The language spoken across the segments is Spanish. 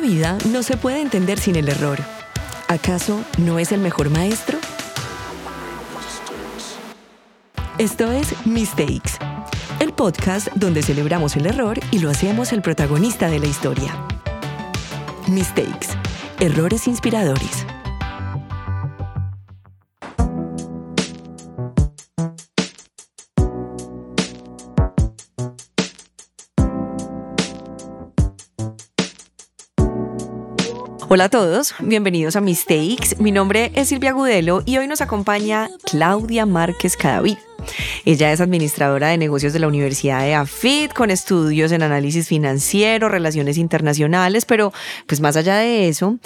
Vida no se puede entender sin el error. ¿Acaso no es el mejor maestro? Esto es Mistakes, el podcast donde celebramos el error y lo hacemos el protagonista de la historia. Mistakes, errores inspiradores. Hola a todos, bienvenidos a Mistakes. Mi nombre es Silvia Gudelo y hoy nos acompaña Claudia Márquez Cadavid. Ella es administradora de negocios de la Universidad de AFIT con estudios en análisis financiero, relaciones internacionales, pero pues más allá de eso,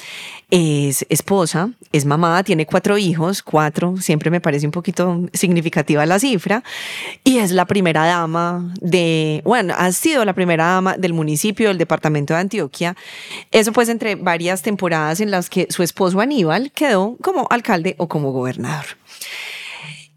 es esposa, es mamá, tiene cuatro hijos, cuatro, siempre me parece un poquito significativa la cifra, y es la primera dama de, bueno, ha sido la primera dama del municipio del departamento de Antioquia. Eso pues entre varias temporadas en las que su esposo Aníbal quedó como alcalde o como gobernador.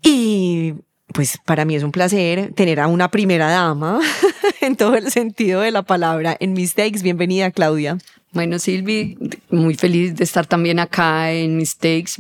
Y pues para mí es un placer tener a una primera dama en todo el sentido de la palabra en Mistakes. Bienvenida, Claudia. Bueno, Silvi, muy feliz de estar también acá en Mistakes.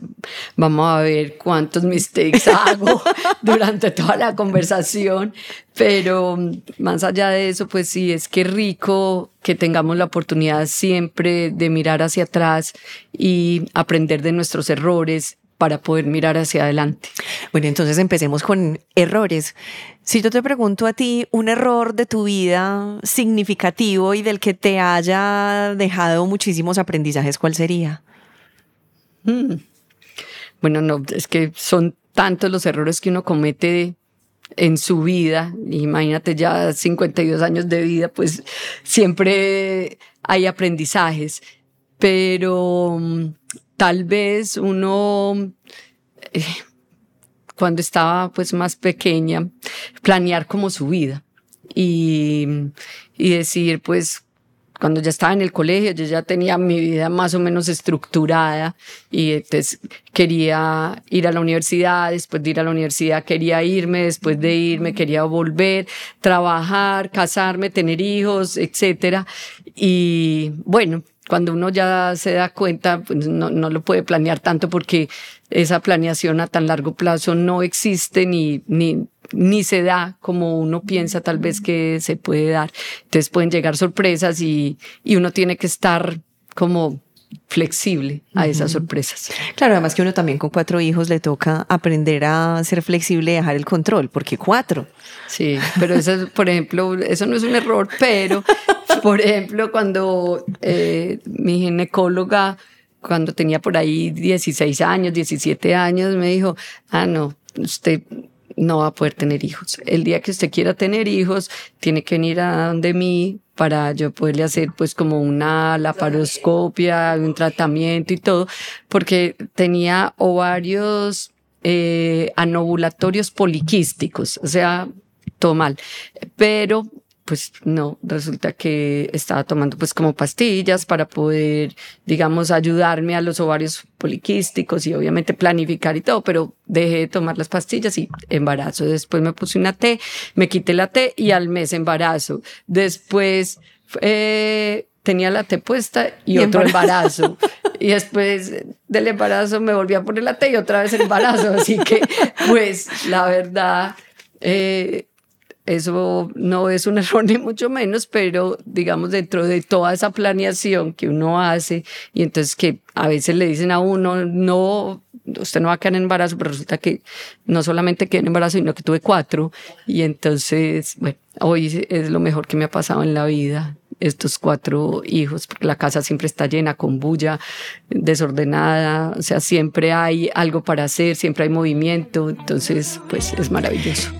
Vamos a ver cuántos mistakes hago durante toda la conversación, pero más allá de eso, pues sí, es que rico que tengamos la oportunidad siempre de mirar hacia atrás y aprender de nuestros errores para poder mirar hacia adelante. Bueno, entonces empecemos con errores. Si yo te pregunto a ti un error de tu vida significativo y del que te haya dejado muchísimos aprendizajes, ¿cuál sería? Mm. Bueno, no, es que son tantos los errores que uno comete en su vida. Imagínate ya 52 años de vida, pues siempre hay aprendizajes. Pero mm, tal vez uno, eh, cuando estaba pues más pequeña, planear como su vida y, y decir pues cuando ya estaba en el colegio, yo ya tenía mi vida más o menos estructurada y entonces quería ir a la universidad, después de ir a la universidad quería irme, después de irme quería volver, trabajar, casarme, tener hijos, etcétera. Y bueno, cuando uno ya se da cuenta, pues no, no, lo puede planear tanto porque esa planeación a tan largo plazo no existe ni, ni, ni se da como uno piensa tal vez que se puede dar. Entonces pueden llegar sorpresas y, y uno tiene que estar como flexible a esas sorpresas. Claro, además que uno también con cuatro hijos le toca aprender a ser flexible y dejar el control, porque cuatro. Sí, pero eso, por ejemplo, eso no es un error, pero, por ejemplo, cuando eh, mi ginecóloga, cuando tenía por ahí 16 años, 17 años, me dijo, ah, no, usted no va a poder tener hijos. El día que usted quiera tener hijos, tiene que venir a donde mí para yo poderle hacer pues como una laparoscopia, un tratamiento y todo, porque tenía ovarios eh, anovulatorios poliquísticos, o sea, todo mal. Pero pues no, resulta que estaba tomando pues como pastillas para poder, digamos, ayudarme a los ovarios poliquísticos y obviamente planificar y todo, pero dejé de tomar las pastillas y embarazo. Después me puse una T, me quité la T y al mes embarazo. Después eh, tenía la T puesta y, otro embarazo. y después del embarazo me volví a poner la T y otra vez embarazo. Así que, pues, la verdad, eh, eso no es un error ni mucho menos, pero digamos dentro de toda esa planeación que uno hace y entonces que a veces le dicen a uno, no, usted no va a quedar en embarazo, pero resulta que no solamente quedé en embarazo, sino que tuve cuatro y entonces, bueno, hoy es lo mejor que me ha pasado en la vida estos cuatro hijos, porque la casa siempre está llena con bulla, desordenada, o sea, siempre hay algo para hacer, siempre hay movimiento, entonces, pues es maravilloso.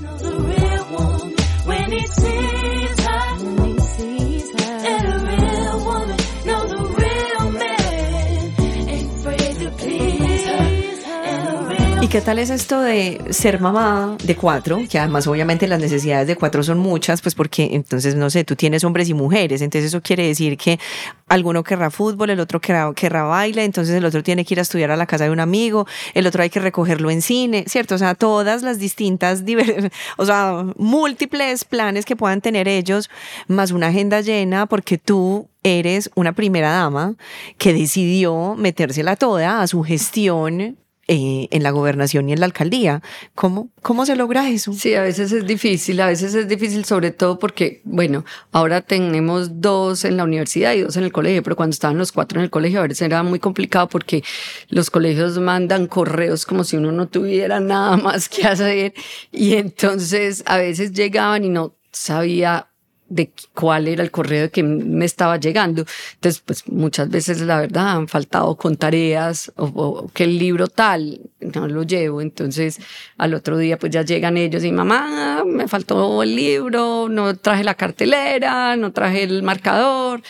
Qué tal es esto de ser mamá de cuatro? Que además obviamente las necesidades de cuatro son muchas, pues porque entonces, no sé, tú tienes hombres y mujeres, entonces eso quiere decir que alguno querrá fútbol, el otro querrá, baile, entonces el otro tiene que ir a estudiar a la casa de un amigo, el otro hay que recogerlo en cine, ¿cierto? O sea, todas las distintas, o sea, múltiples planes que puedan tener ellos, más una agenda llena, porque tú eres una primera dama que decidió metérsela toda a su gestión eh, en la gobernación y en la alcaldía. ¿Cómo, ¿Cómo se logra eso? Sí, a veces es difícil, a veces es difícil sobre todo porque, bueno, ahora tenemos dos en la universidad y dos en el colegio, pero cuando estaban los cuatro en el colegio a veces era muy complicado porque los colegios mandan correos como si uno no tuviera nada más que hacer y entonces a veces llegaban y no sabía de cuál era el correo que me estaba llegando. Entonces, pues muchas veces la verdad han faltado con tareas o, que el libro tal no lo llevo. Entonces, al otro día pues ya llegan ellos y mamá, me faltó el libro, no traje la cartelera, no traje el marcador.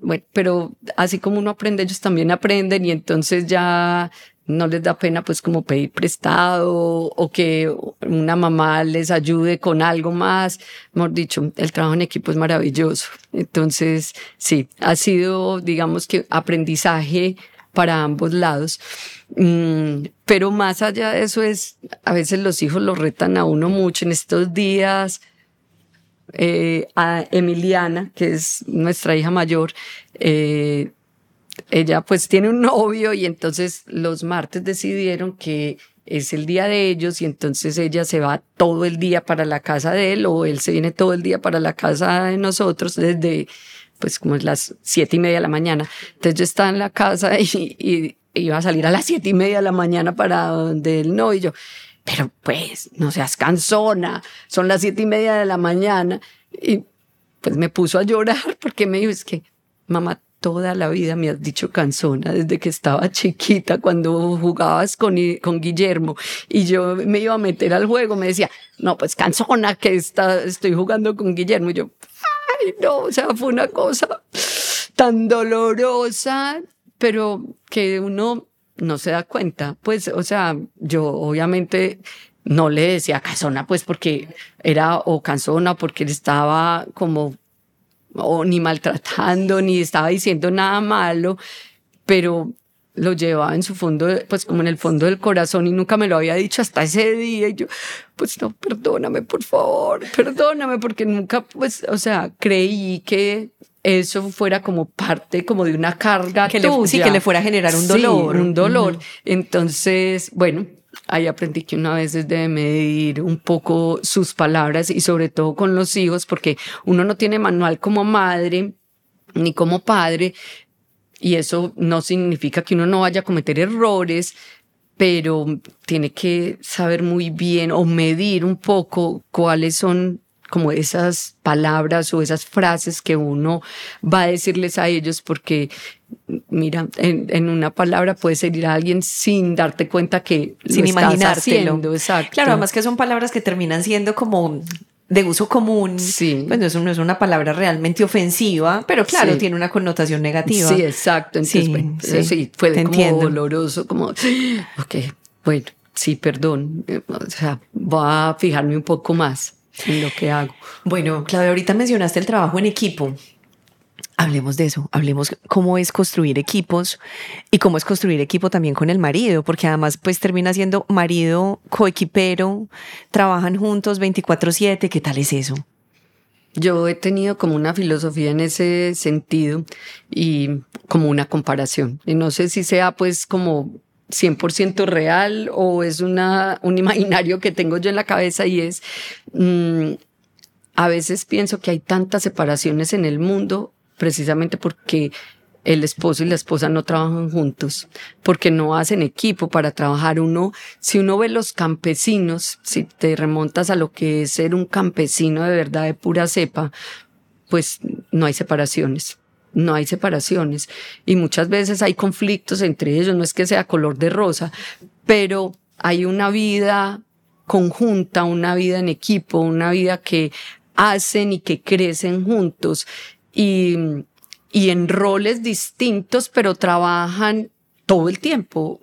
Bueno, pero así como uno aprende, ellos también aprenden y entonces ya no les da pena pues como pedir prestado o que una mamá les ayude con algo más. Hemos dicho, el trabajo en equipo es maravilloso. Entonces, sí, ha sido, digamos que aprendizaje para ambos lados. Mm, pero más allá de eso es, a veces los hijos lo retan a uno mucho. En estos días, eh, a Emiliana, que es nuestra hija mayor, eh, ella pues tiene un novio y entonces los martes decidieron que es el día de ellos y entonces ella se va todo el día para la casa de él o él se viene todo el día para la casa de nosotros desde pues como las siete y media de la mañana. Entonces yo estaba en la casa y, iba a salir a las siete y media de la mañana para donde él no y yo, pero pues no seas cansona, son las siete y media de la mañana y pues me puso a llorar porque me dijo es que mamá toda la vida me has dicho cansona desde que estaba chiquita cuando jugabas con, con Guillermo y yo me iba a meter al juego, me decía, no, pues cansona que está, estoy jugando con Guillermo y yo, ay, no, o sea, fue una cosa tan dolorosa, pero que uno no se da cuenta, pues, o sea, yo obviamente no le decía cansona, pues porque era o cansona porque él estaba como o ni maltratando, ni estaba diciendo nada malo, pero lo llevaba en su fondo, pues como en el fondo del corazón y nunca me lo había dicho hasta ese día. Y yo, pues no, perdóname, por favor, perdóname, porque nunca, pues, o sea, creí que eso fuera como parte como de una carga que Le, sí, que le fuera a generar un dolor. un dolor. Entonces, bueno, ahí aprendí que una vez debe medir un poco sus palabras y sobre todo con los hijos, porque uno no tiene manual como madre ni como padre, y eso no significa que uno no vaya a cometer errores, pero tiene que saber muy bien o medir un poco cuáles son como esas palabras o esas frases que uno va a decirles a ellos porque mira, en, una palabra puedes herir a alguien sin darte cuenta que sin. Exacto. Claro, además que son palabras que terminan siendo como de uso común. Sí. Pues eso no es una palabra realmente ofensiva, pero claro, tiene una connotación negativa. Sí, exacto. Entonces, sí, bueno, sí, fue como entiendo. doloroso, como, ok, bueno, sí, perdón. O sea, voy a fijarme un poco más en lo que hago. Bueno, Claudia, ahorita mencionaste el trabajo en equipo. Hablemos de eso, hablemos cómo es construir equipos y cómo es construir equipo también con el marido, porque además pues termina siendo marido coequipero, trabajan juntos 24/7, ¿qué tal es eso? Yo he tenido como una filosofía en ese sentido y como una comparación. Y no sé si sea pues como 100% real o es una, un imaginario que tengo yo en la cabeza y es, mm, a veces pienso que hay tantas separaciones en el mundo precisamente porque el esposo y la esposa no trabajan juntos, porque no hacen equipo para trabajar. Uno, si uno ve los campesinos, si te remontas a lo que es ser un campesino de verdad de pura cepa, pues no hay separaciones. No hay separaciones y muchas veces hay conflictos entre ellos, no es que sea color de rosa, pero hay una vida conjunta, una vida en equipo, una vida que hacen y que crecen juntos y, y en roles distintos, pero trabajan todo el tiempo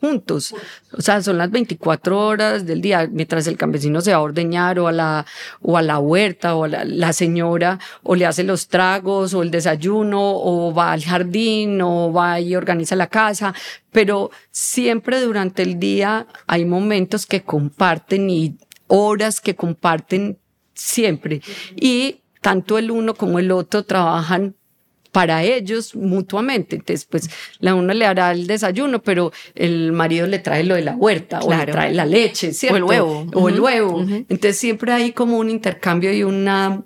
juntos. O sea, son las 24 horas del día, mientras el campesino se va a ordeñar o a la, o a la huerta o a la, señora o le hace los tragos o el desayuno o va al jardín o va y organiza la casa, pero siempre durante el día hay momentos que comparten y horas que comparten siempre. Y tanto el uno como el otro trabajan para ellos mutuamente. Entonces, pues la una le hará el desayuno, pero el marido le trae lo de la huerta o le trae la leche, ¿cierto? O el huevo. O el huevo. Entonces siempre hay como un intercambio y una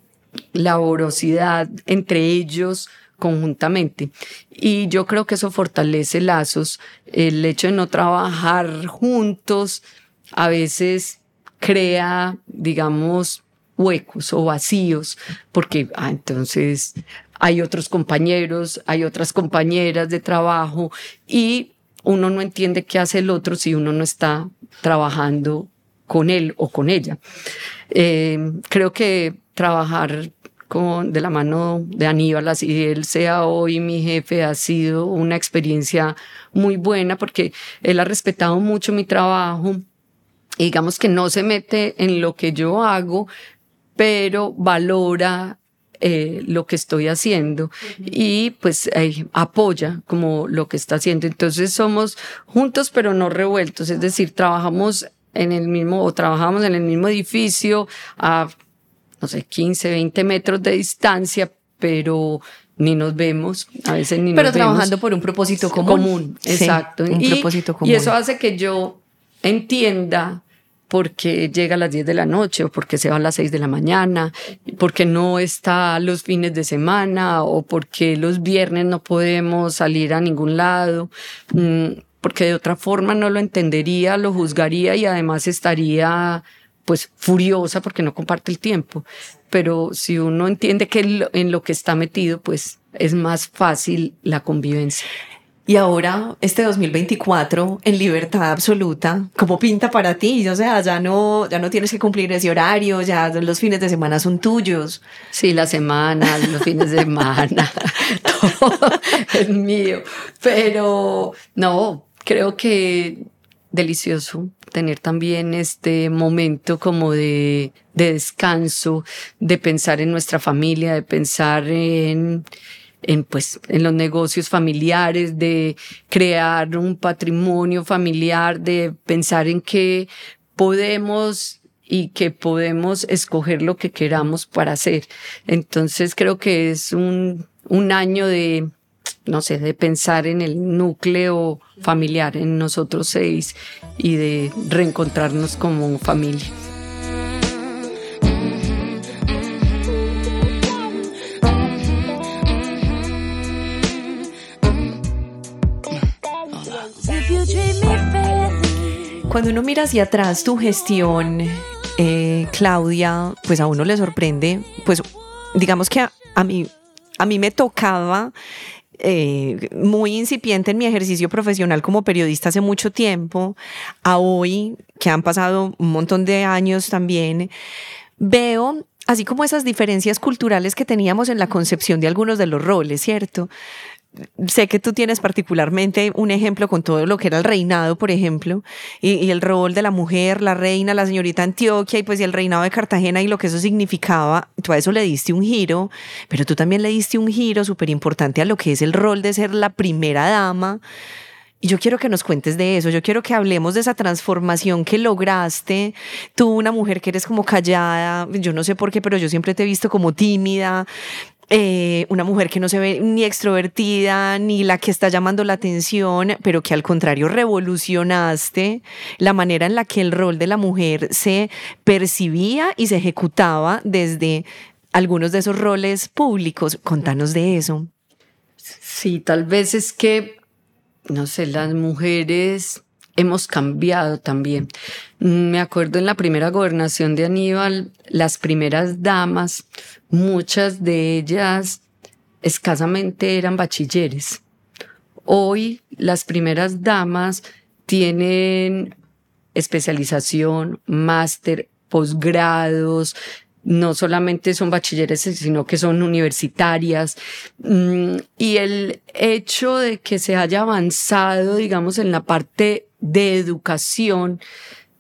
laborosidad entre ellos conjuntamente. Y yo creo que eso fortalece lazos. El hecho de no trabajar juntos a veces crea, digamos, huecos o vacíos, porque ah, entonces hay otros compañeros, hay otras compañeras de trabajo y uno no entiende qué hace el otro si uno no está trabajando con él o con ella. Eh, creo que trabajar con, de la mano de Aníbal, así él sea hoy mi jefe, ha sido una experiencia muy buena porque él ha respetado mucho mi trabajo. Y digamos que no se mete en lo que yo hago, pero valora eh, lo que estoy haciendo y pues eh, apoya como lo que está haciendo. Entonces somos juntos pero no revueltos, es decir, trabajamos en el mismo o trabajamos en el mismo edificio a, no sé, 15, 20 metros de distancia, pero ni nos vemos, a veces ni pero nos trabajando por un propósito común. Común, exacto. un propósito común. Y eso hace que yo entienda porque llega a las 10 de la noche o porque se va a las 6 de la mañana, porque no está los fines de semana o porque los viernes no podemos salir a ningún lado, mm, porque de otra forma no lo entendería, lo juzgaría y además estaría pues furiosa porque no comparte el tiempo. Pero si uno entiende que en lo que está metido, pues es más fácil la convivencia. Y ahora, este 2024, en libertad absoluta, ¿cómo pinta para ti? O sea, ya no, ya no tienes que cumplir ese horario, ya los fines de semana son tuyos. Sí, la semana, los fines de semana, todo es mío. Pero no, creo que delicioso tener también este momento como de, de descanso, de pensar en nuestra familia, de pensar en en, pues, en los negocios familiares, de crear un patrimonio familiar, de pensar en que podemos y que podemos escoger lo que queramos para hacer. Entonces creo que es un, un año de, no sé, de pensar en el núcleo familiar, en nosotros seis y de reencontrarnos como familia. Cuando uno mira hacia atrás tu gestión, eh, Claudia, pues a uno le sorprende, pues digamos que a, mí, a mí me tocaba eh, muy incipiente en mi ejercicio profesional como periodista hace mucho tiempo, a hoy, que han pasado un montón de años también, veo así como esas diferencias culturales que teníamos en la concepción de algunos de los roles, ¿cierto? Sé que tú tienes particularmente un ejemplo con todo lo que era el reinado, por ejemplo, y, el rol de la mujer, la reina, la señorita Antioquia, y pues y el reinado de Cartagena y lo que eso significaba. Tú a eso le diste un giro, pero tú también le diste un giro súper importante a lo que es el rol de ser la primera dama. Y yo quiero que nos cuentes de eso, yo quiero que hablemos de esa transformación que lograste. Tú, una mujer que eres como callada, yo no sé por qué, pero yo siempre te he visto como tímida, eh, una mujer que no se ve ni extrovertida ni la que está llamando la atención, pero que al contrario revolucionaste la manera en la que el rol de la mujer se percibía y se ejecutaba desde algunos de esos roles públicos. Contanos de eso. Sí, tal vez es que, no sé, las mujeres hemos cambiado también. Me acuerdo en la primera gobernación de Aníbal, las primeras damas, muchas de ellas escasamente eran bachilleres. Hoy las primeras damas tienen especialización, máster, posgrados, no solamente son bachilleres, sino que son universitarias. Mm, y el hecho de que se haya avanzado, digamos, en la parte de educación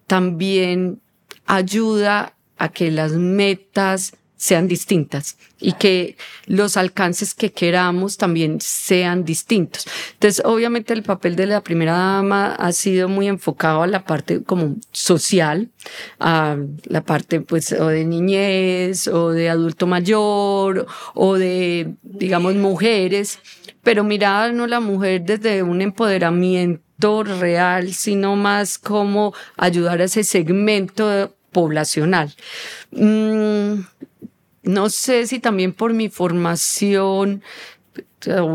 también ayuda a que las metas sean distintas y que los alcances que queramos también sean distintos. Entonces, obviamente el papel de la primera dama ha sido muy enfocado a la parte como social, a la parte pues o de niñez o de adulto mayor o de, digamos, mujeres, pero mirar no la mujer desde un empoderamiento real, sino más como ayudar a ese segmento poblacional. Mm, no sé si también por mi formación,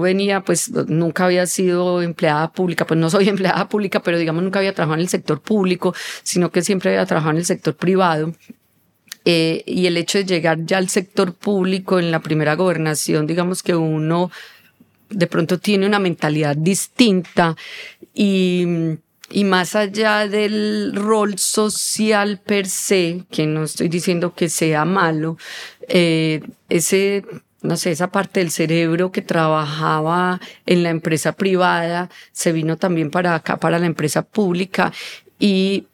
venía, pues nunca había sido empleada pública, pues no soy empleada pública, pero digamos nunca había trabajado en el sector público, sino que siempre había trabajado en el sector privado. Eh, y el hecho de llegar ya al sector público en la primera gobernación, digamos que uno de pronto tiene una mentalidad distinta y y más allá del rol social per se, que no estoy diciendo que sea malo, eh, ese, no sé, esa parte del cerebro que trabajaba en la empresa privada se vino también para acá, para la empresa pública y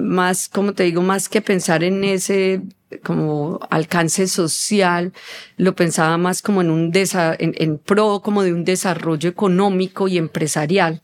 más, como te digo, más que pensar en ese como alcance social, lo pensaba más como en un en, en, pro como de un desarrollo económico y empresarial,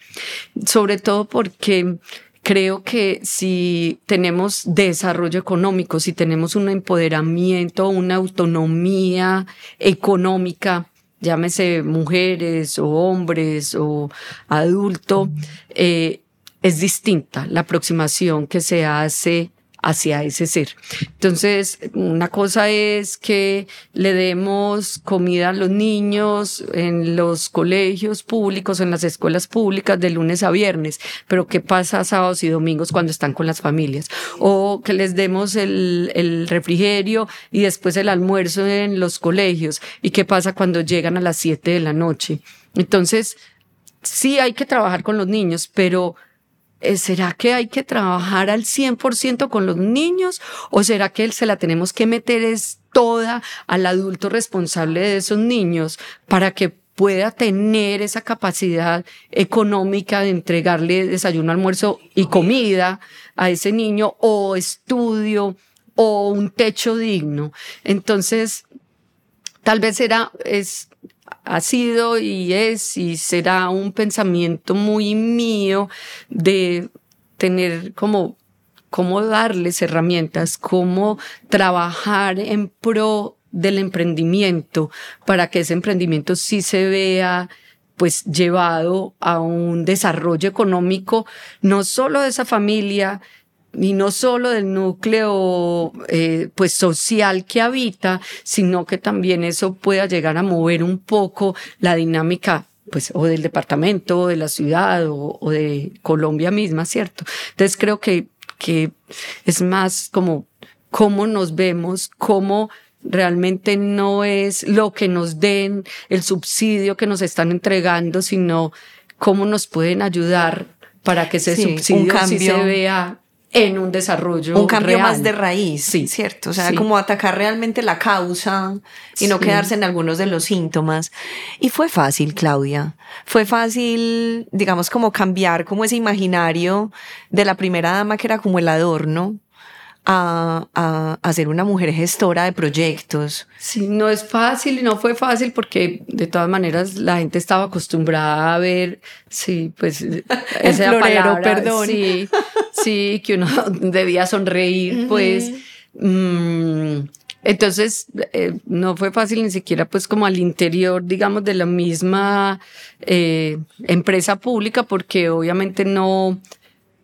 sobre todo porque creo que si tenemos desarrollo económico, si tenemos un empoderamiento, una autonomía económica, llámese mujeres o hombres o adulto, eh, es distinta la aproximación que se hace hacia ese ser. Entonces, una cosa es que le demos comida a los niños en los colegios públicos, en las escuelas públicas de lunes a viernes, pero ¿qué pasa sábados y domingos cuando están con las familias? O que les demos el, refrigerio y después el almuerzo en los colegios. ¿Y qué pasa cuando llegan a las siete de la noche? Entonces, sí hay que trabajar con los niños, pero ¿será que hay que trabajar al 100% con los niños o será que se la tenemos que meter es toda al adulto responsable de esos niños para que pueda tener esa capacidad económica de entregarle desayuno, almuerzo y comida a ese niño o estudio o un techo digno? Entonces, tal vez era, es, ha sido y es y será un pensamiento muy mío de tener como cómo darles herramientas, cómo trabajar en pro del emprendimiento para que ese emprendimiento sí se vea pues llevado a un desarrollo económico, no solo de esa familia, y no solo del núcleo eh, pues social que habita, sino que también eso pueda llegar a mover un poco la dinámica pues o del departamento, o de la ciudad o, o de Colombia misma, ¿cierto? Entonces creo que, que es más como cómo nos vemos, cómo realmente no es lo que nos den, el subsidio que nos están entregando, sino cómo nos pueden ayudar para que ese subsidio sí se vea en un desarrollo. Un cambio más de raíz, sí, ¿cierto? O sea, como atacar realmente la causa y no quedarse en algunos de los síntomas. Y fue fácil, Claudia. Fue fácil, digamos, como cambiar como ese imaginario de la primera dama que era como el adorno a, a, ser una mujer gestora de proyectos. Sí, no es fácil y no fue fácil porque de todas maneras la gente estaba acostumbrada a ver, sí, pues esa florero, perdón. Sí, sí, que uno debía sonreír, pues. Mm, entonces, eh, no fue fácil ni siquiera pues como al interior, digamos, de la misma eh, empresa pública, porque obviamente no,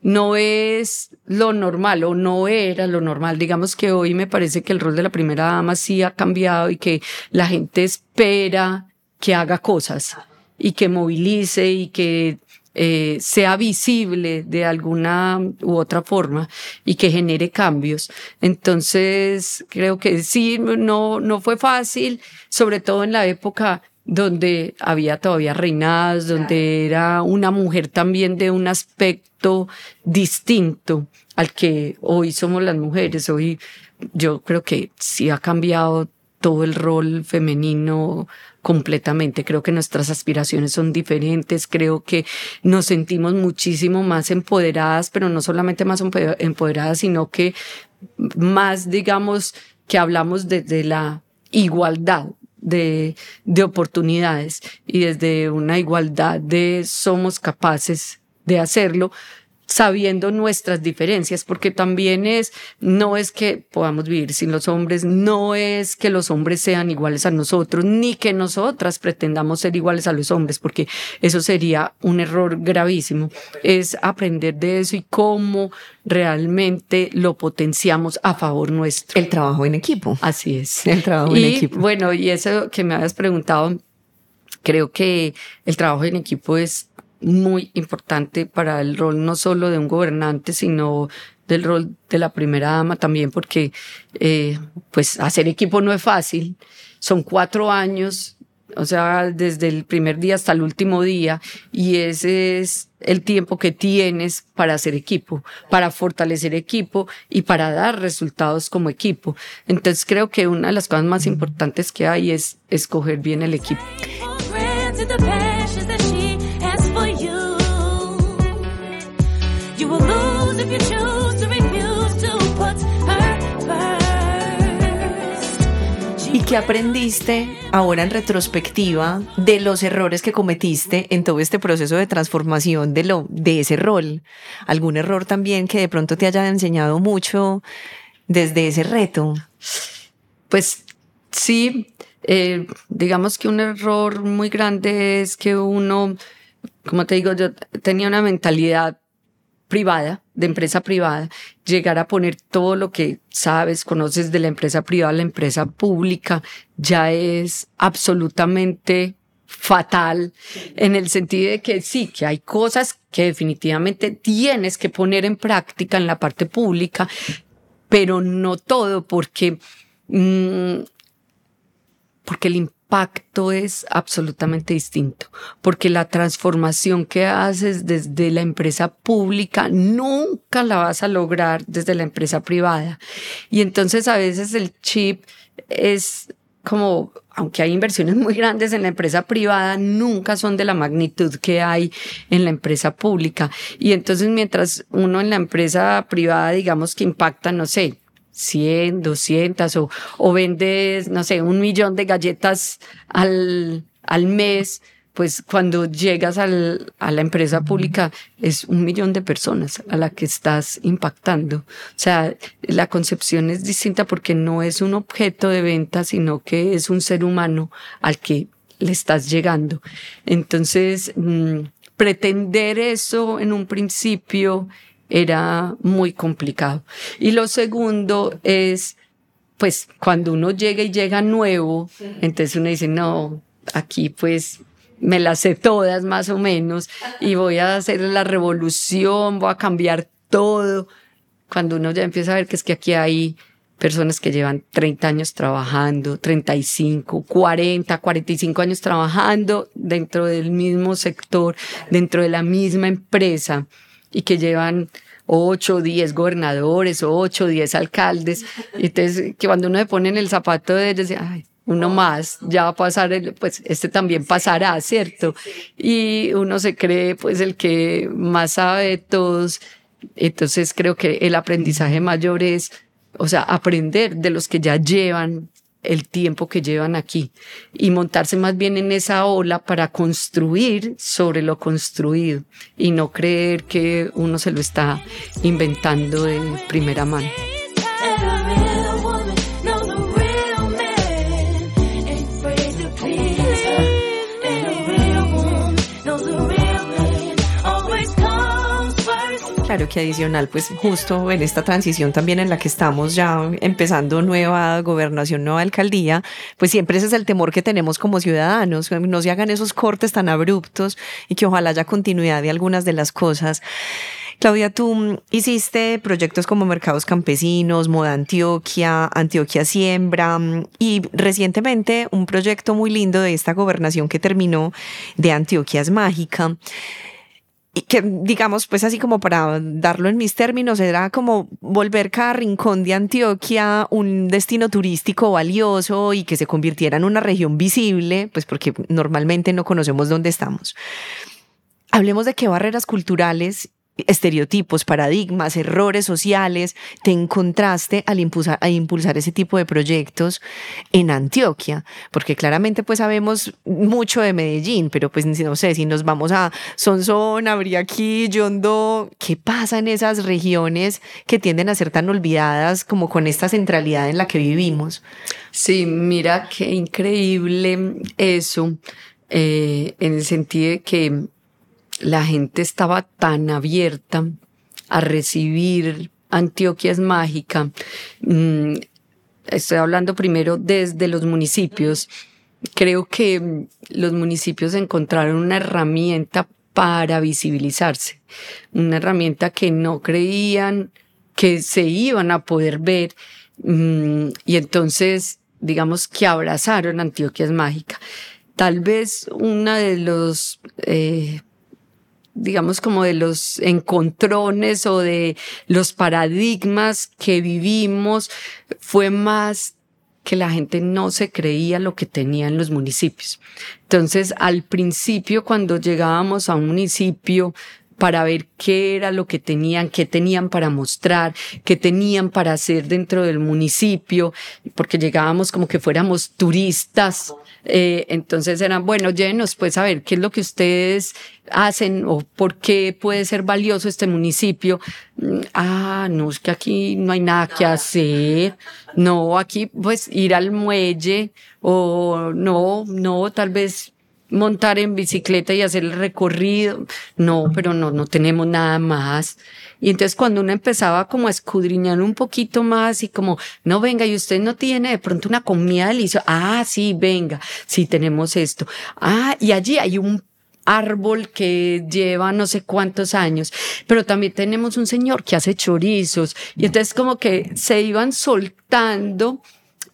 no es lo normal o no era lo normal. Digamos que hoy me parece que el rol de la primera dama sí ha cambiado y que la gente espera que haga cosas y que movilice y que eh, sea visible de alguna u otra forma y que genere cambios. Entonces, creo que sí, no, no fue fácil, sobre todo en la época donde había todavía reinados, donde era una mujer también de un aspecto distinto al que hoy somos las mujeres. Hoy yo creo que sí ha cambiado todo el rol femenino completamente. Creo que nuestras aspiraciones son diferentes, creo que nos sentimos muchísimo más empoderadas, pero no solamente más empoderadas, sino que más, digamos, que hablamos desde la igualdad, de, de, oportunidades y desde una igualdad de somos capaces de hacerlo, sabiendo nuestras diferencias, porque también es, no es que podamos vivir sin los hombres, no es que los hombres sean iguales a nosotros, ni que nosotras pretendamos ser iguales a los hombres, porque eso sería un error gravísimo. Es aprender de eso y cómo realmente lo potenciamos a favor nuestro. El trabajo en equipo. Así es. El trabajo en equipo. Bueno, y eso que me habías preguntado, creo que el trabajo en equipo es muy importante para el rol no solo de un gobernante, sino del rol de la primera dama también, porque eh, pues hacer equipo no es fácil. Son cuatro años, o sea, desde el primer día hasta el último día, y ese es el tiempo que tienes para hacer equipo, para fortalecer equipo y para dar resultados como equipo. Entonces creo que una de las cosas más importantes que hay es escoger bien el equipo. ¿Y qué aprendiste ahora en retrospectiva de los errores que cometiste en todo este proceso de transformación de, lo, de ese rol? ¿Algún error también que de pronto te haya enseñado mucho desde ese reto? Pues sí, eh, digamos que un error muy grande es que uno, como te digo, yo tenía una mentalidad privada, de empresa privada, llegar a poner todo lo que sabes, conoces de la empresa privada a la empresa pública, ya es absolutamente fatal en el sentido de que sí, que hay cosas que definitivamente tienes que poner en práctica en la parte pública, pero no todo porque, mm, porque el impacto es absolutamente distinto, porque la transformación que haces desde la empresa pública nunca la vas a lograr desde la empresa privada. Y entonces a veces el chip es como, aunque hay inversiones muy grandes en la empresa privada, nunca son de la magnitud que hay en la empresa pública. Y entonces mientras uno en la empresa privada, digamos que impacta, no sé, 100, 200 o, o vendes, no sé, un millón de galletas al, al mes, pues cuando llegas al, a la empresa pública es un millón de personas a la que estás impactando. O sea, la concepción es distinta porque no es un objeto de venta, sino que es un ser humano al que le estás llegando. Entonces, mm, pretender eso en un principio era muy complicado. Y lo segundo es, pues cuando uno llega y llega nuevo, entonces uno dice, no, aquí pues me las sé todas más o menos y voy a hacer la revolución, voy a cambiar todo. Cuando uno ya empieza a ver que es que aquí hay personas que llevan 30 años trabajando, 35, 40, 45 años trabajando dentro del mismo sector, dentro de la misma empresa y que llevan 8 o 10 gobernadores o 8 o 10 alcaldes. Y entonces, que cuando uno se pone en el zapato de ellos, ay, uno más, ya va a pasar, pues este también pasará, ¿cierto? Y uno se cree pues el que más sabe de todos. Entonces creo que el aprendizaje mayor es, o sea, aprender de los que ya llevan el tiempo que llevan aquí y montarse más bien en esa ola para construir sobre lo construido y no creer que uno se lo está inventando de primera mano. Claro que adicional, pues justo en esta transición también en la que estamos ya empezando nueva gobernación, nueva alcaldía, pues siempre ese es el temor que tenemos como ciudadanos, no se hagan esos cortes tan abruptos y que ojalá haya continuidad de algunas de las cosas. Claudia, tú hiciste proyectos como Mercados Campesinos, Moda Antioquia, Antioquia Siembra y recientemente un proyecto muy lindo de esta gobernación que terminó de Antioquia es Mágica. Y que digamos, pues así como para darlo en mis términos, era como volver cada rincón de Antioquia un destino turístico valioso y que se convirtiera en una región visible, pues porque normalmente no conocemos dónde estamos. Hablemos de qué barreras culturales estereotipos, paradigmas, errores sociales, te encontraste al impulsar, a impulsar ese tipo de proyectos en Antioquia? Porque claramente pues sabemos mucho de Medellín, pero pues no sé, si nos vamos a Sonsón, Abriaquí, Yondo, ¿qué pasa en esas regiones que tienden a ser tan olvidadas como con esta centralidad en la que vivimos? Sí, mira qué increíble eso, eh, en el sentido de que la gente estaba tan abierta a recibir Antioquia es mágica. Mm, estoy hablando primero desde los municipios. Creo que los municipios encontraron una herramienta para visibilizarse, una herramienta que no creían que se iban a poder ver mm, y entonces digamos que abrazaron Antioquia es mágica. Tal vez una de los eh, digamos, como de los encontrones o de los paradigmas que vivimos, fue más que la gente no se creía lo que tenía en los municipios. Entonces, al principio, cuando llegábamos a un municipio, para ver qué era lo que tenían, qué tenían para mostrar, qué tenían para hacer dentro del municipio, porque llegábamos como que fuéramos turistas. Eh, entonces eran, bueno, llenos, pues a ver qué es lo que ustedes hacen o por qué puede ser valioso este municipio. Mm, ah, no, es que aquí no hay nada que hacer. No, aquí pues ir al muelle o no, no, tal vez montar en bicicleta y hacer el recorrido. No, pero no, no tenemos nada más. Y entonces cuando uno empezaba como a escudriñar un poquito más y como, no, venga, y usted no tiene de pronto una comida deliciosa. Ah, sí, venga, sí tenemos esto. Ah, y allí hay un árbol que lleva no sé cuántos años, pero también tenemos un señor que hace chorizos y entonces como que se iban soltando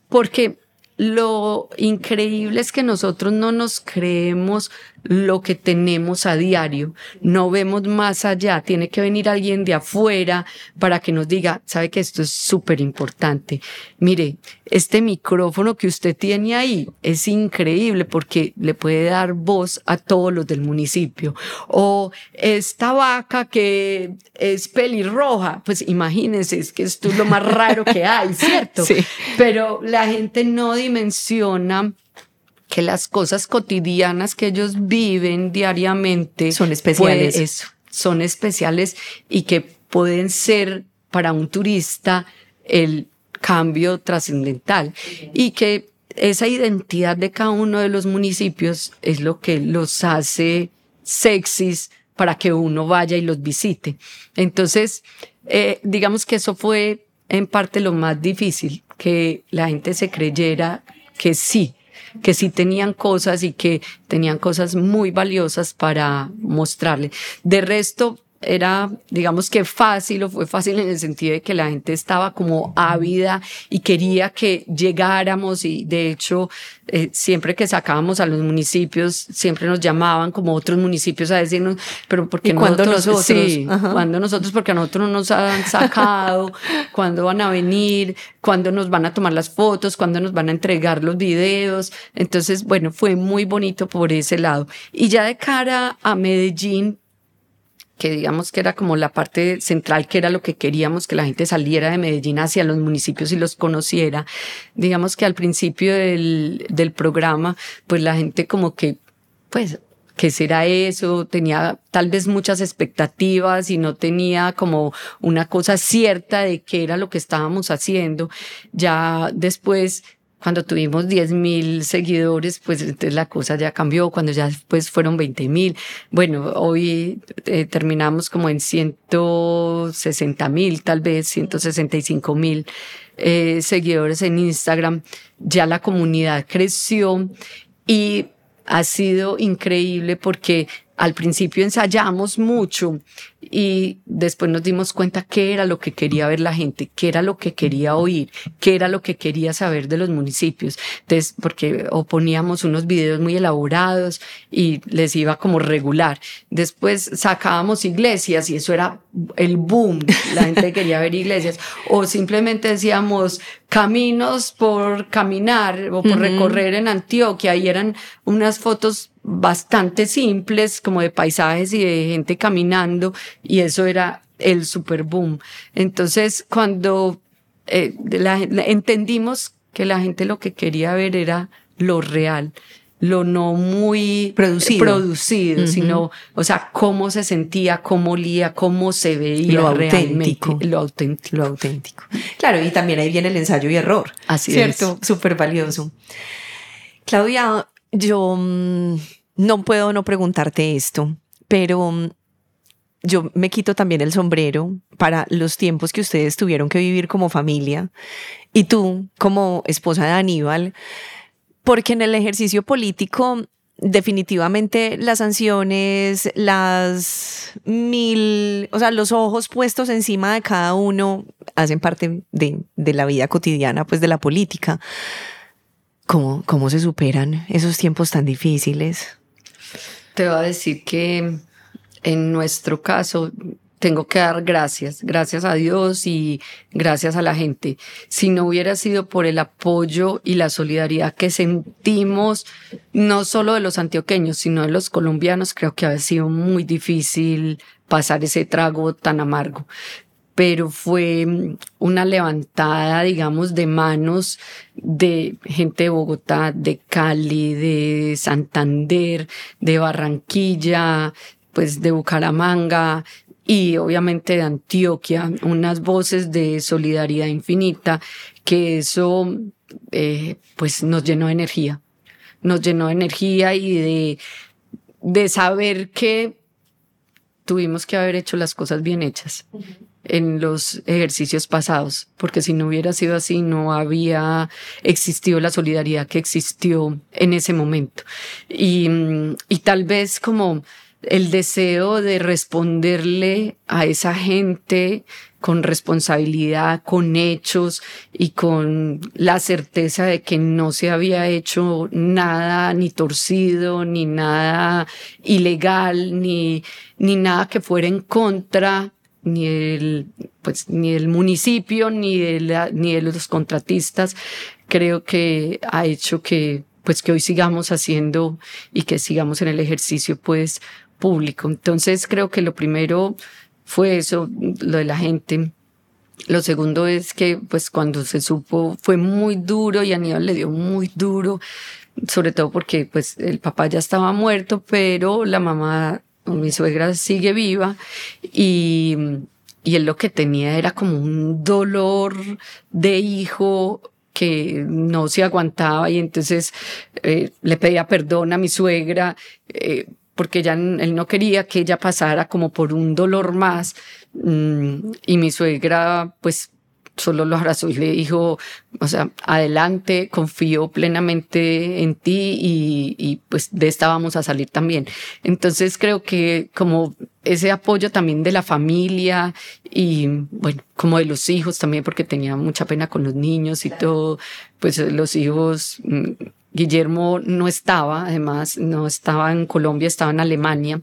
porque lo increíble es que nosotros no nos creemos lo que tenemos a diario, no vemos más allá, tiene que venir alguien de afuera para que nos diga, sabe que esto es súper importante. Mire, este micrófono que usted tiene ahí es increíble porque le puede dar voz a todos los del municipio. O esta vaca que es pelirroja, pues imagínense, es que esto es lo más raro que hay, ¿cierto? Sí. Pero la gente no dimensiona que las cosas cotidianas que ellos viven diariamente son especiales. son especiales y que pueden ser para un turista el cambio trascendental y que esa identidad de cada uno de los municipios es lo que los hace sexys para que uno vaya y los visite. Entonces, eh, digamos que eso fue en parte lo más difícil, que la gente se creyera que sí, que sí tenían cosas y que tenían cosas muy valiosas para mostrarle. De resto, era, digamos que fácil o fue fácil en el sentido de que la gente estaba como ávida y quería que llegáramos y de hecho eh, siempre que sacábamos a los municipios siempre nos llamaban como otros municipios a decirnos, pero porque cuando nosotros, sí, cuando nosotros porque a nosotros nos han sacado, cuándo van a venir, cuándo nos van a tomar las fotos, cuándo nos van a entregar los videos. Entonces, bueno, fue muy bonito por ese lado. Y ya de cara a Medellín, que digamos que era como la parte central, que era lo que queríamos, que la gente saliera de Medellín hacia los municipios y los conociera. Digamos que al principio del, del programa, pues la gente como que, pues, ¿qué será eso? Tenía tal vez muchas expectativas y no tenía como una cosa cierta de qué era lo que estábamos haciendo. Ya después cuando tuvimos 10 mil seguidores, pues entonces la cosa ya cambió, cuando ya después fueron 20 mil. Bueno, hoy eh, terminamos como en 160 mil, tal vez 165 mil eh, seguidores en Instagram. Ya la comunidad creció y ha sido increíble porque al principio ensayamos mucho y después nos dimos cuenta qué era lo que quería ver la gente, qué era lo que quería oír, qué era lo que quería saber de los municipios. Entonces, porque oponíamos unos videos muy elaborados y les iba como regular. Después sacábamos iglesias y eso era el boom. La gente quería ver iglesias. O simplemente decíamos caminos por caminar o por recorrer en Antioquia y eran unas fotos bastante simples, como de paisajes y de gente caminando, y eso era el super boom. Entonces, cuando eh, entendimos que la gente lo que quería ver era lo real, lo no muy producido, producido sino, o sea, cómo se sentía, cómo olía, cómo se veía lo auténtico, lo auténtico, lo auténtico. Claro, y también ahí viene el ensayo y error. Así ¿cierto? Súper valioso. Claudia, yo mm, no puedo no preguntarte esto, pero mm, yo me quito también el sombrero para los tiempos que ustedes tuvieron que vivir como familia y tú como esposa de Aníbal, porque en el ejercicio político definitivamente las sanciones, las mil, o sea, los ojos puestos encima de cada uno hacen parte de, la vida cotidiana, pues de la política. ¿Cómo, ¿Cómo se superan esos tiempos tan difíciles? Te voy a decir que en nuestro caso tengo que dar gracias, gracias a Dios y gracias a la gente. Si no hubiera sido por el apoyo y la solidaridad que sentimos, no solo de los antioqueños, sino de los colombianos, creo que ha sido muy difícil pasar ese trago tan amargo pero fue mm, una levantada, digamos, de manos de gente de Bogotá, de Cali, de Santander, de Barranquilla, pues de Bucaramanga y obviamente de Antioquia, unas voces de solidaridad infinita, que eso eh, pues nos llenó de energía, nos llenó de energía y de, de saber que tuvimos que haber hecho las cosas bien hechas en los ejercicios pasados, porque si no hubiera sido así, no había existido la solidaridad que existió en ese momento. Y, y tal vez como el deseo de responderle a esa gente con responsabilidad, con hechos y con la certeza de que no se había hecho nada ni torcido, ni nada ilegal, ni, ni nada que fuera en contra ni el, pues, ni el municipio, ni de, ni de los contratistas, creo que ha hecho que, pues, que hoy sigamos haciendo y que sigamos en el ejercicio, pues, público. Entonces, creo que lo primero fue eso, lo de la gente. Lo segundo es que, pues, cuando se supo, fue muy duro y Aníbal le dio muy duro, sobre todo porque, pues, el papá ya estaba muerto, pero la mamá mi suegra sigue viva y, y él lo que tenía era como un dolor de hijo que no se aguantaba y entonces eh, le pedía perdón a mi suegra eh, porque ya él no quería que ella pasara como por un dolor más mm, y mi suegra pues solo lo abrazó y le dijo, o sea, adelante, confío plenamente en ti y, y, pues de esta vamos a salir también. Entonces creo que como ese apoyo también de la familia y bueno, como de los hijos también, porque tenía mucha pena con los niños y todo, pues los hijos, mm, Guillermo no estaba, además, no estaba en Colombia, estaba en Alemania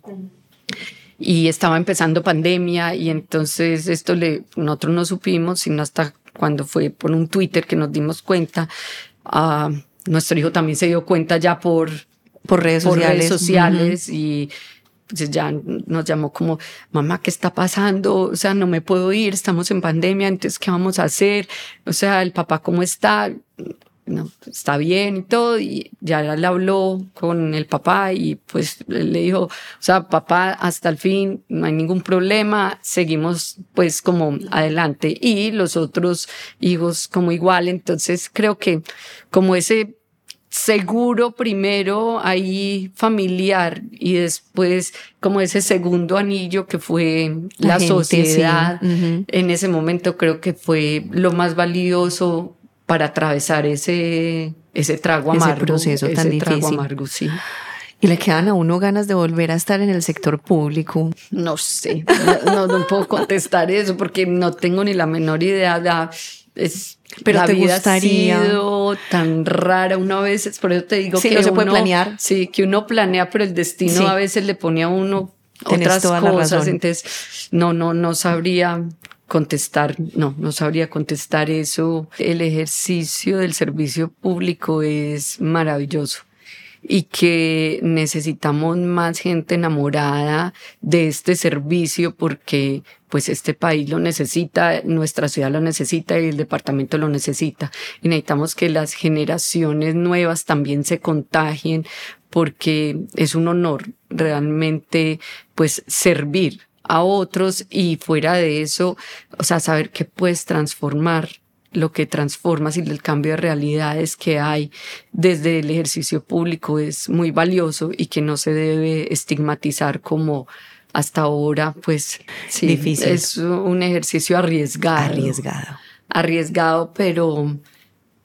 y estaba empezando pandemia y entonces esto le, nosotros no supimos, sino hasta cuando fue por un Twitter que nos dimos cuenta. Uh, nuestro hijo también se dio cuenta ya por, por redes sociales, sociales y pues ya nos llamó como, mamá, ¿qué está pasando? O sea, no me puedo ir, estamos en pandemia, entonces, ¿qué vamos a hacer? O sea, el papá, ¿cómo está? No, está bien y todo, y ya le habló con el papá y pues le dijo, o sea, papá, hasta el fin, no hay ningún problema, seguimos pues como adelante. Y los otros hijos como igual, entonces creo que como ese seguro primero ahí familiar y después como ese segundo anillo que fue la, sociedad en ese momento creo que fue lo más valioso para atravesar ese, ese trago amargo. Ese proceso tan ese difícil. Trago amargo, sí. ¿Y le quedan a uno ganas de volver a estar en el sector público? No sé, no, no, puedo contestar eso porque no tengo ni la menor idea. es, pero la te vida gustaría. ha sido tan rara una vez, por eso te digo Sí, que no se puede uno- planear. Sí, que uno planea, pero el destino Sí. a veces le pone a uno Tienes otras la cosas, entonces no, no, no sabría contestar, no, no sabría contestar eso. El ejercicio del servicio público es maravilloso y que necesitamos más gente enamorada de este servicio porque pues este país lo necesita, nuestra ciudad lo necesita y el departamento lo necesita. Y necesitamos que las generaciones nuevas también se contagien porque es un honor realmente pues servir a otros y fuera de eso, o sea, saber que puedes transformar lo que transformas y el cambio de realidades que hay desde el ejercicio público es muy valioso y que no se debe estigmatizar como hasta ahora, pues sí, Difícil. es un ejercicio arriesgado. Arriesgado. Arriesgado, pero,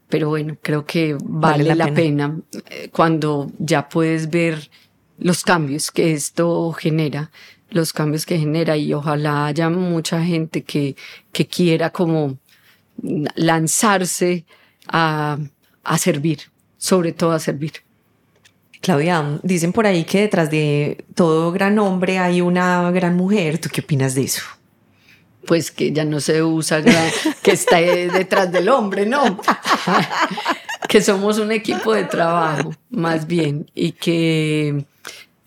pero bueno, creo que vale, Vale la la, pena. pena, eh, cuando ya puedes ver los cambios que esto genera, los cambios que genera y ojalá haya mucha gente que, que quiera como lanzarse a, a servir, sobre todo a servir. Claudia, dicen por ahí que detrás de todo gran hombre hay una gran mujer. ¿Tú qué opinas de eso? Pues que ya no se usa gra- que está detrás del hombre, ¿no? que somos un equipo de trabajo, más bien, y que,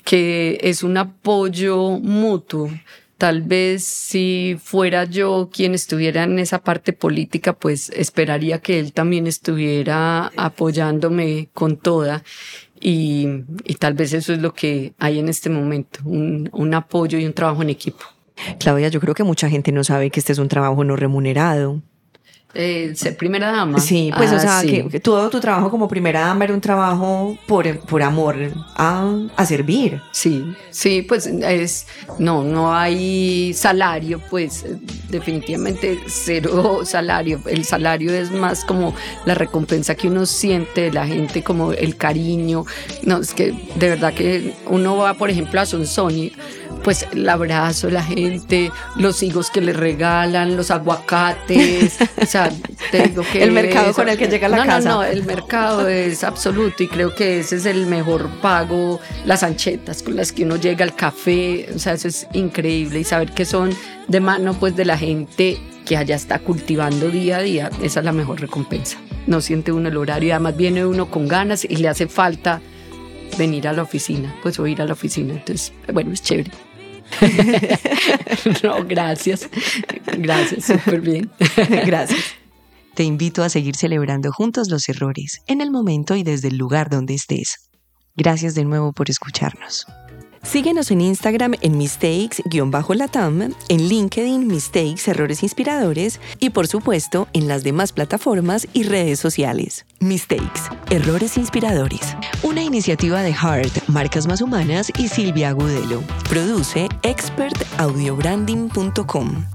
que es un apoyo mutuo. Tal vez si fuera yo quien estuviera en esa parte política, pues esperaría que él también estuviera apoyándome con toda. Y, tal vez eso es lo que hay en este momento, un, un apoyo y un trabajo en equipo. Claudia, yo creo que mucha gente no sabe que este es un trabajo no remunerado. Eh, ser primera dama. Sí, pues o Ah, sea, sí. que, que todo tu trabajo como primera dama era un trabajo por, por amor a, a servir. Sí, sí, pues es, no, no hay salario, pues eh, definitivamente cero salario. El salario es más como la recompensa que uno siente de la gente, como el cariño. No, es que de verdad que uno va, por ejemplo, a Sonsoni, pues el abrazo de la gente, los higos que le regalan, los aguacates, o sea, te digo que... El mercado eso- con el que llega a la no, casa. No, no, el mercado es absoluto y creo que ese es el mejor pago, las anchetas con las que uno llega al café, o sea, eso es increíble y saber que son de mano pues de la gente que allá está cultivando día a día, esa es la mejor recompensa. No siente uno el horario y además viene uno con ganas y le hace falta venir a la oficina, pues o ir a la oficina, entonces, bueno, es chévere. no, gracias, gracias, súper bien. Gracias. Te invito a seguir celebrando juntos los errores, en el momento y desde el lugar donde estés. Gracias de nuevo por escucharnos. Síguenos en Instagram en mistakes-latam, en LinkedIn Mistakes Errores Inspiradores y por supuesto en las demás plataformas y redes sociales. Mistakes, Errores Inspiradores. Una iniciativa de Heart, Marcas Más Humanas y Silvia Agudelo. Produce expertaudiobranding.com.